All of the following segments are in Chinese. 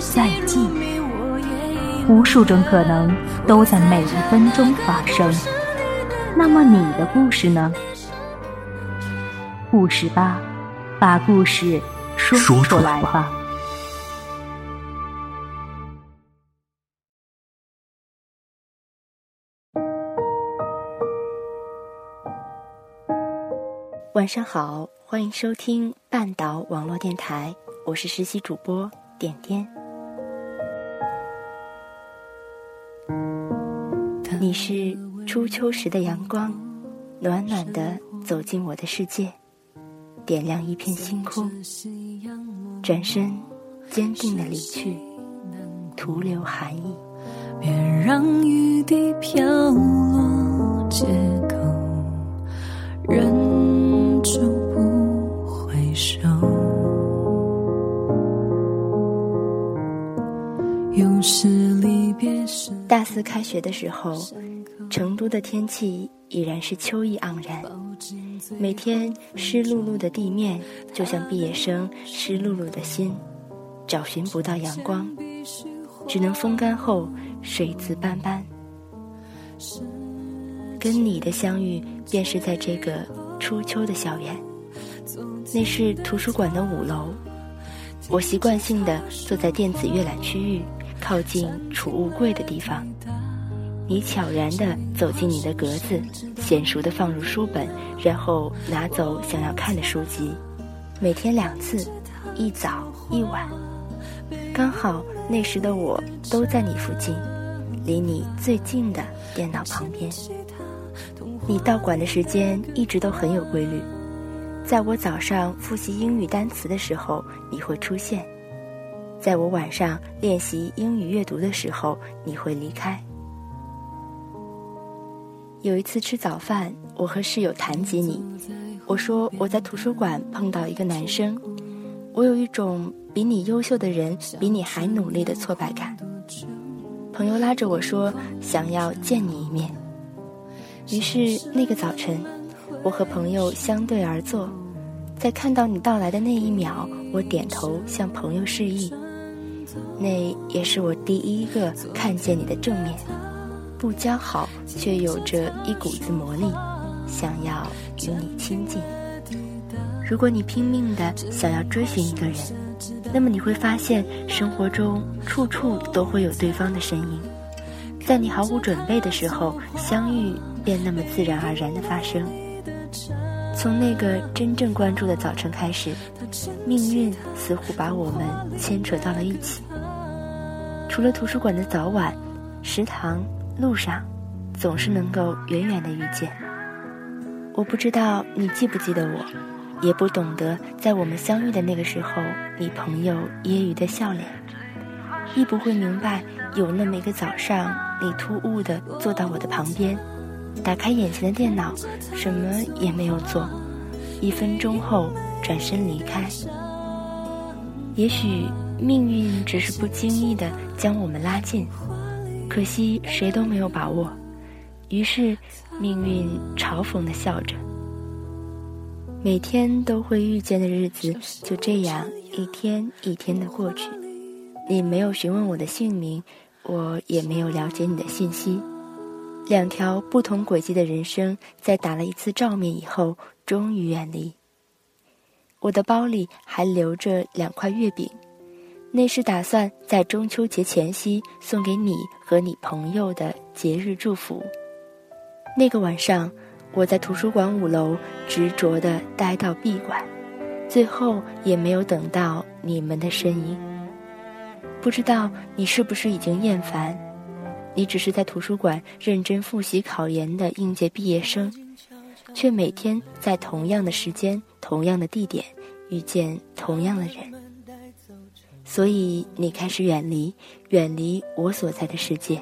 再见。无数种可能都在每一分钟发生。那么你的故事呢？故事吧，把故事说出来吧。晚上好，欢迎收听半岛网络电台，我是实习主播点点。你是初秋时的阳光，暖暖的走进我的世界，点亮一片星空。转身，坚定的离去，徒留寒意。别让雨滴飘落街大四开学的时候，成都的天气已然是秋意盎然，每天湿漉漉的地面就像毕业生湿漉漉的心，找寻不到阳光，只能风干后水渍斑斑。跟你的相遇便是在这个初秋的校园，那是图书馆的五楼，我习惯性的坐在电子阅览区域。靠近储物柜的地方，你悄然地走进你的格子，娴熟地放入书本，然后拿走想要看的书籍。每天两次，一早一晚，刚好那时的我都在你附近，离你最近的电脑旁边。你到馆的时间一直都很有规律，在我早上复习英语单词的时候，你会出现。在我晚上练习英语阅读的时候，你会离开。有一次吃早饭，我和室友谈及你，我说我在图书馆碰到一个男生，我有一种比你优秀的人比你还努力的挫败感。朋友拉着我说想要见你一面，于是那个早晨，我和朋友相对而坐，在看到你到来的那一秒，我点头向朋友示意。那也是我第一个看见你的正面，不姣好却有着一股子魔力，想要与你亲近。如果你拼命的想要追寻一个人，那么你会发现生活中处处都会有对方的身影，在你毫无准备的时候相遇，便那么自然而然的发生。从那个真正关注的早晨开始，命运似乎把我们牵扯到了一起。除了图书馆的早晚，食堂、路上，总是能够远远的遇见。我不知道你记不记得我，也不懂得在我们相遇的那个时候，你朋友揶揄的笑脸，亦不会明白有那么一个早上，你突兀的坐到我的旁边。打开眼前的电脑，什么也没有做，一分钟后转身离开。也许命运只是不经意的将我们拉近，可惜谁都没有把握。于是命运嘲讽的笑着。每天都会遇见的日子就这样一天一天的过去，你没有询问我的姓名，我也没有了解你的信息。两条不同轨迹的人生，在打了一次照面以后，终于远离。我的包里还留着两块月饼，那是打算在中秋节前夕送给你和你朋友的节日祝福。那个晚上，我在图书馆五楼执着地待到闭馆，最后也没有等到你们的身影。不知道你是不是已经厌烦？你只是在图书馆认真复习考研的应届毕业生，却每天在同样的时间、同样的地点遇见同样的人。所以你开始远离，远离我所在的世界。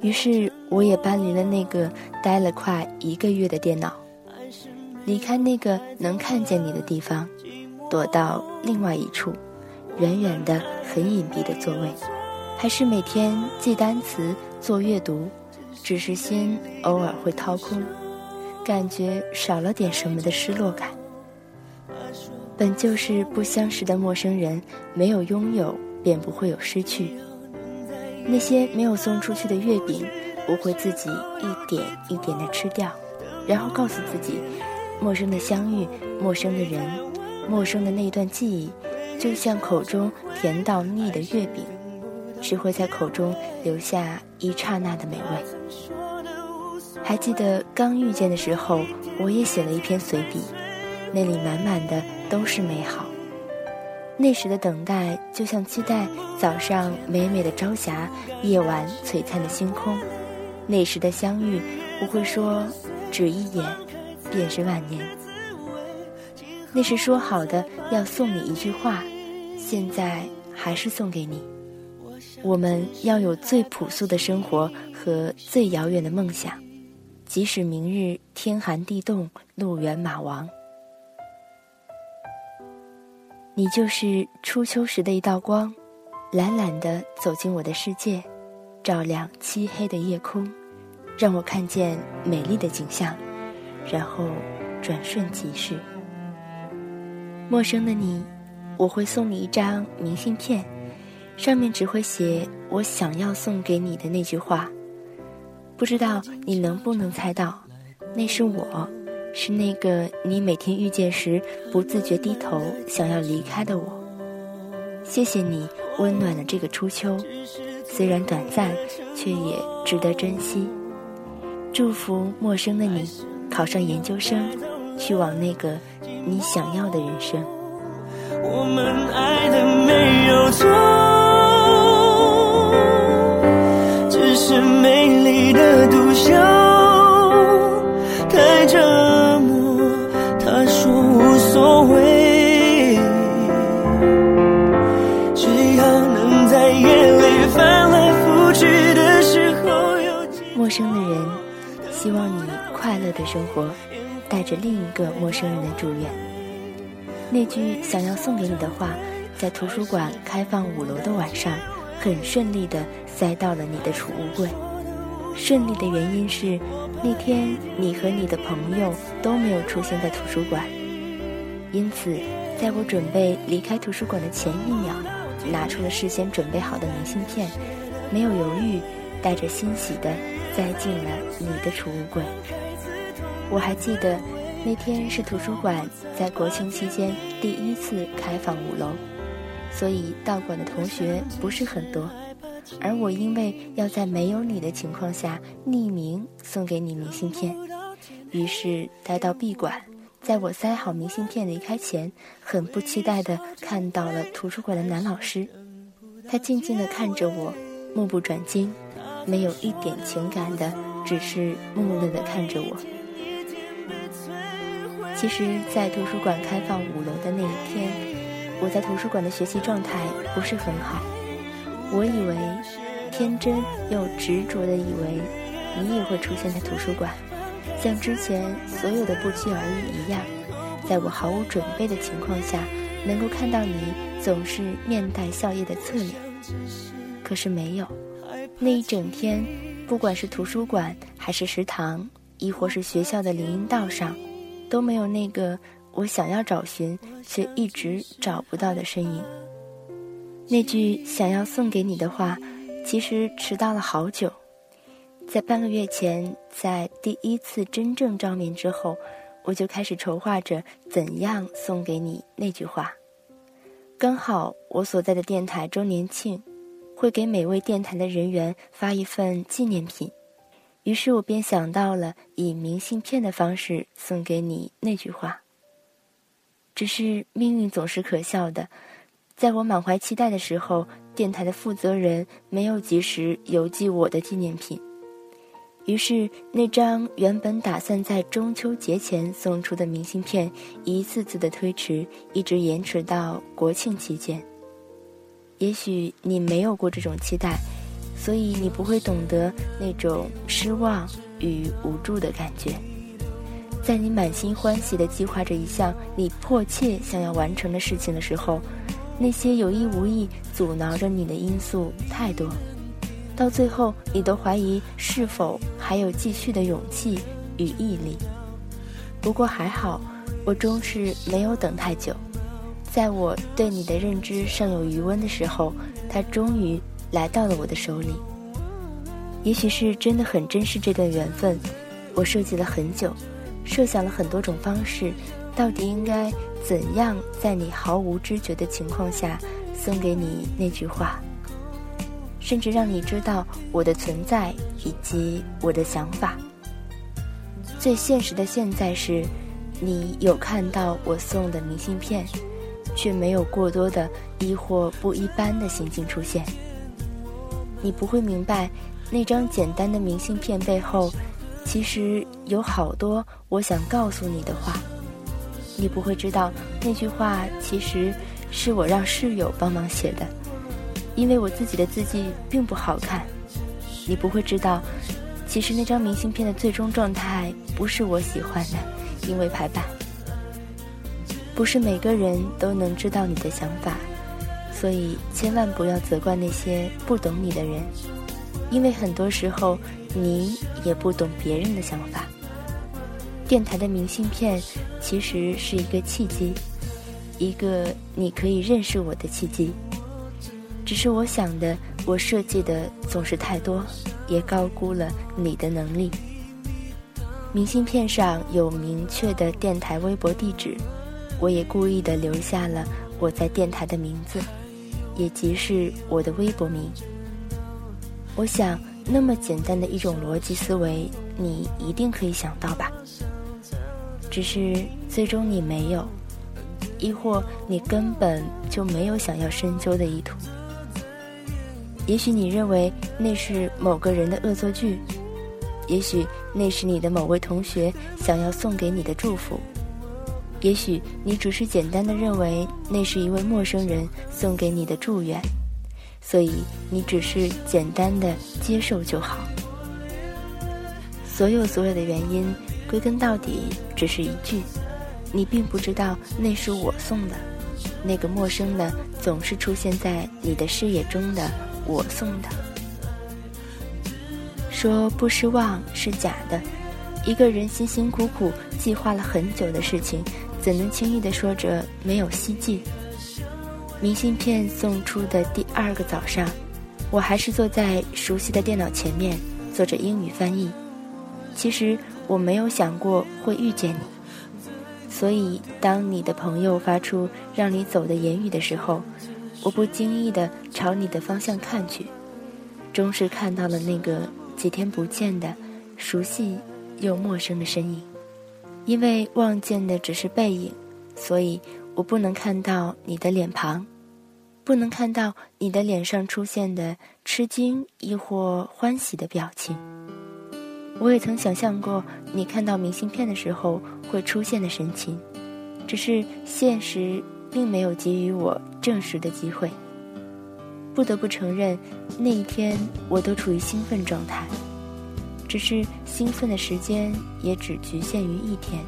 于是我也搬离了那个待了快一个月的电脑，离开那个能看见你的地方，躲到另外一处，远远的、很隐蔽的座位，还是每天记单词、做阅读，只是心偶尔会掏空，感觉少了点什么的失落感。本就是不相识的陌生人，没有拥有，便不会有失去。那些没有送出去的月饼，我会自己一点一点的吃掉，然后告诉自己，陌生的相遇，陌生的人，陌生的那段记忆，就像口中甜到腻的月饼，只会在口中留下一刹那的美味。还记得刚遇见的时候，我也写了一篇随笔，那里满满的都是美好。那时的等待，就像期待早上美美的朝霞，夜晚璀璨的星空。那时的相遇，不会说，只一眼，便是万年。那时说好的要送你一句话，现在还是送给你。我们要有最朴素的生活和最遥远的梦想，即使明日天寒地冻，路远马亡。你就是初秋时的一道光，懒懒地走进我的世界，照亮漆黑的夜空，让我看见美丽的景象，然后转瞬即逝。陌生的你，我会送你一张明信片，上面只会写我想要送给你的那句话。不知道你能不能猜到，那是我。是那个你每天遇见时不自觉低头想要离开的我。谢谢你温暖了这个初秋，虽然短暂，却也值得珍惜。祝福陌生的你考上研究生，去往那个你想要的人生。我们爱的没有错，美丽的独秀。陌生的人，希望你快乐的生活，带着另一个陌生人的祝愿。那句想要送给你的话，在图书馆开放五楼的晚上，很顺利的塞到了你的储物柜。顺利的原因是，那天你和你的朋友都没有出现在图书馆，因此，在我准备离开图书馆的前一秒，拿出了事先准备好的明信片，没有犹豫，带着欣喜的。塞进了你的储物柜。我还记得，那天是图书馆在国庆期间第一次开放五楼，所以到馆的同学不是很多。而我因为要在没有你的情况下匿名送给你明信片，于是待到闭馆，在我塞好明信片离开前，很不期待地看到了图书馆的男老师，他静静地看着我，目不转睛。没有一点情感的，只是木讷的看着我。其实，在图书馆开放五楼的那一天，我在图书馆的学习状态不是很好。我以为，天真又执着的以为，你也会出现在图书馆，像之前所有的不期而遇一样，在我毫无准备的情况下，能够看到你总是面带笑意的侧脸。可是没有。那一整天，不管是图书馆，还是食堂，亦或是学校的林荫道上，都没有那个我想要找寻却一直找不到的身影。那句想要送给你的话，其实迟到了好久。在半个月前，在第一次真正照面之后，我就开始筹划着怎样送给你那句话。刚好我所在的电台周年庆。会给每位电台的人员发一份纪念品，于是我便想到了以明信片的方式送给你那句话。只是命运总是可笑的，在我满怀期待的时候，电台的负责人没有及时邮寄我的纪念品，于是那张原本打算在中秋节前送出的明信片，一次次的推迟，一直延迟到国庆期间。也许你没有过这种期待，所以你不会懂得那种失望与无助的感觉。在你满心欢喜的计划着一项你迫切想要完成的事情的时候，那些有意无意阻挠着你的因素太多，到最后你都怀疑是否还有继续的勇气与毅力。不过还好，我终是没有等太久，在我对你的认知尚有余温的时候，它终于来到了我的手里。也许是真的很珍视这段缘分，我设计了很久。设想了很多种方式，到底应该怎样在你毫无知觉的情况下送给你那句话，甚至让你知道我的存在以及我的想法。最现实的现在是，你有看到我送的明信片，却没有过多的疑或不一般的行径出现。你不会明白，那张简单的明信片背后。其实有好多我想告诉你的话，你不会知道那句话其实是我让室友帮忙写的，因为我自己的字迹并不好看。你不会知道，其实那张明信片的最终状态不是我喜欢的，因为排版。不是每个人都能知道你的想法，所以千万不要责怪那些不懂你的人，因为很多时候。你也不懂别人的想法。电台的明信片其实是一个契机，一个你可以认识我的契机。只是我想的，我设计的总是太多，也高估了你的能力。明信片上有明确的电台微博地址，我也故意的留下了我在电台的名字，也即是我的微博名。我想。那么简单的一种逻辑思维，你一定可以想到吧？只是最终你没有，亦或你根本就没有想要深究的意图。也许你认为那是某个人的恶作剧，也许那是你的某位同学想要送给你的祝福，也许你只是简单的认为那是一位陌生人送给你的祝愿。所以你只是简单的接受就好。所有所有的原因，归根到底只是一句：你并不知道那是我送的，那个陌生的总是出现在你的视野中的我送的。说不失望是假的，一个人辛辛苦苦计划了很久的事情，怎能轻易的说着没有希冀？明信片送出的第二个早上，我还是坐在熟悉的电脑前面做着英语翻译。其实我没有想过会遇见你，所以当你的朋友发出让你走的言语的时候，我不经意地朝你的方向看去，终是看到了那个几天不见的熟悉又陌生的身影。因为望见的只是背影，所以我不能看到你的脸庞。不能看到你的脸上出现的吃惊亦或欢喜的表情。我也曾想象过你看到明信片的时候会出现的神情，只是现实并没有给予我证实的机会。不得不承认，那一天我都处于兴奋状态，只是兴奋的时间也只局限于一天，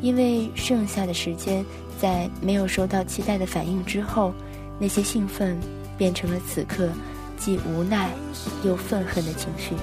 因为剩下的时间在没有收到期待的反应之后。那些兴奋，变成了此刻既无奈又愤恨的情绪。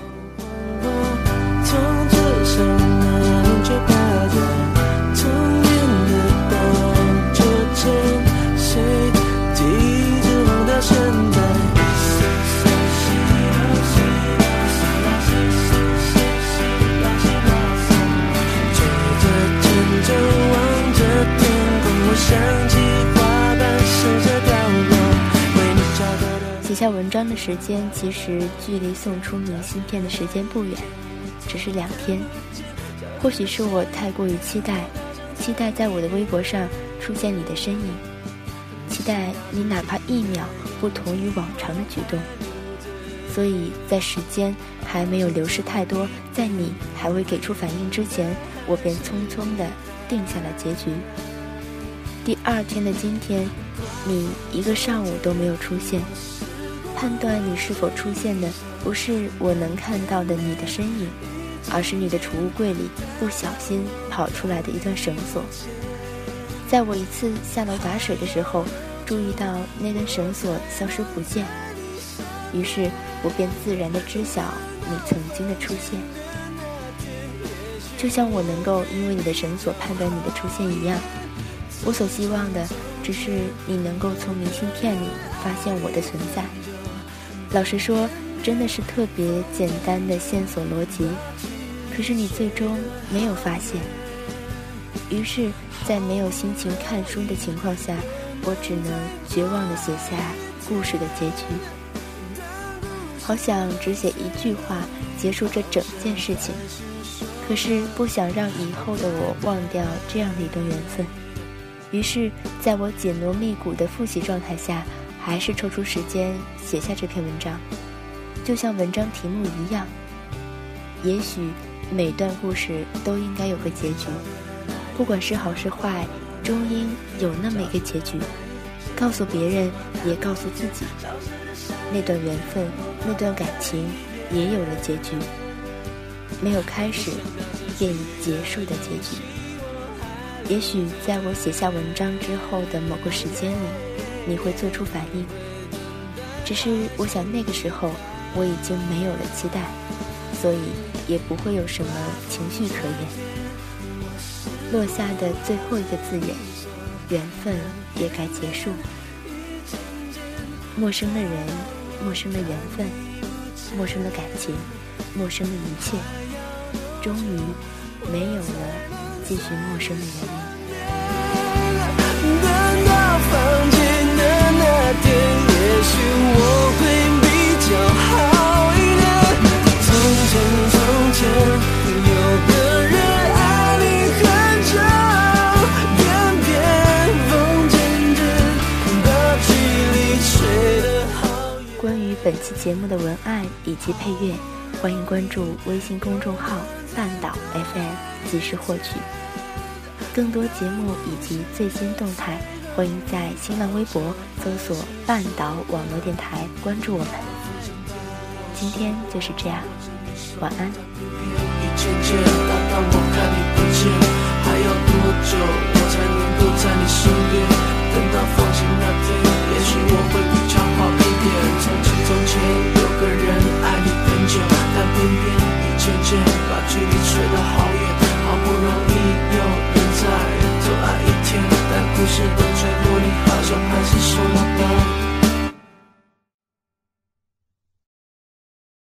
的时间其实距离送出明信片的时间不远，只是两天。或许是我太过于期待，期待在我的微博上出现你的身影，期待你哪怕一秒不同于往常的举动。所以在时间还没有流逝太多，在你还未给出反应之前，我便匆匆地定下了结局。第二天的今天。你一个上午都没有出现。判断你是否出现的，不是我能看到的你的身影，而是你的储物柜里不小心跑出来的一段绳索。在我一次下楼打水的时候，注意到那根绳索消失不见，于是我便自然地知晓你曾经的出现。就像我能够因为你的绳索判断你的出现一样，我所希望的只是你能够从明信片里发现我的存在。老实说，真的是特别简单的线索逻辑，可是你最终没有发现。于是，在没有心情看书的情况下，我只能绝望地写下故事的结局。好想只写一句话结束这整件事情，可是不想让以后的我忘掉这样的一段缘分。于是，在我紧锣密鼓的复习状态下。还是抽出时间写下这篇文章，就像文章题目一样。也许每段故事都应该有个结局，不管是好是坏，终应有那么一个结局。告诉别人，也告诉自己，那段缘分，那段感情，也有了结局。没有开始，便已结束的结局。也许在我写下文章之后的某个时间里。你会做出反应，只是我想那个时候我已经没有了期待，所以也不会有什么情绪可言。落下的最后一个字眼，缘分也该结束。陌生的人，陌生的缘分，陌生的感情，陌生的一切，终于没有了继续陌生的原因。节目的文案以及配乐，欢迎关注微信公众号“半岛 FM” 及时获取。更多节目以及最新动态。欢迎在新浪微博搜索“半岛网络电台”，关注我们。今天就是这样，晚安。才能够在你身边？等到放晴那天，也许我会比较。偏偏你渐渐把距离吹得好远，好不容易又能再走爱一天，但故事都最后，你好像还是说了得。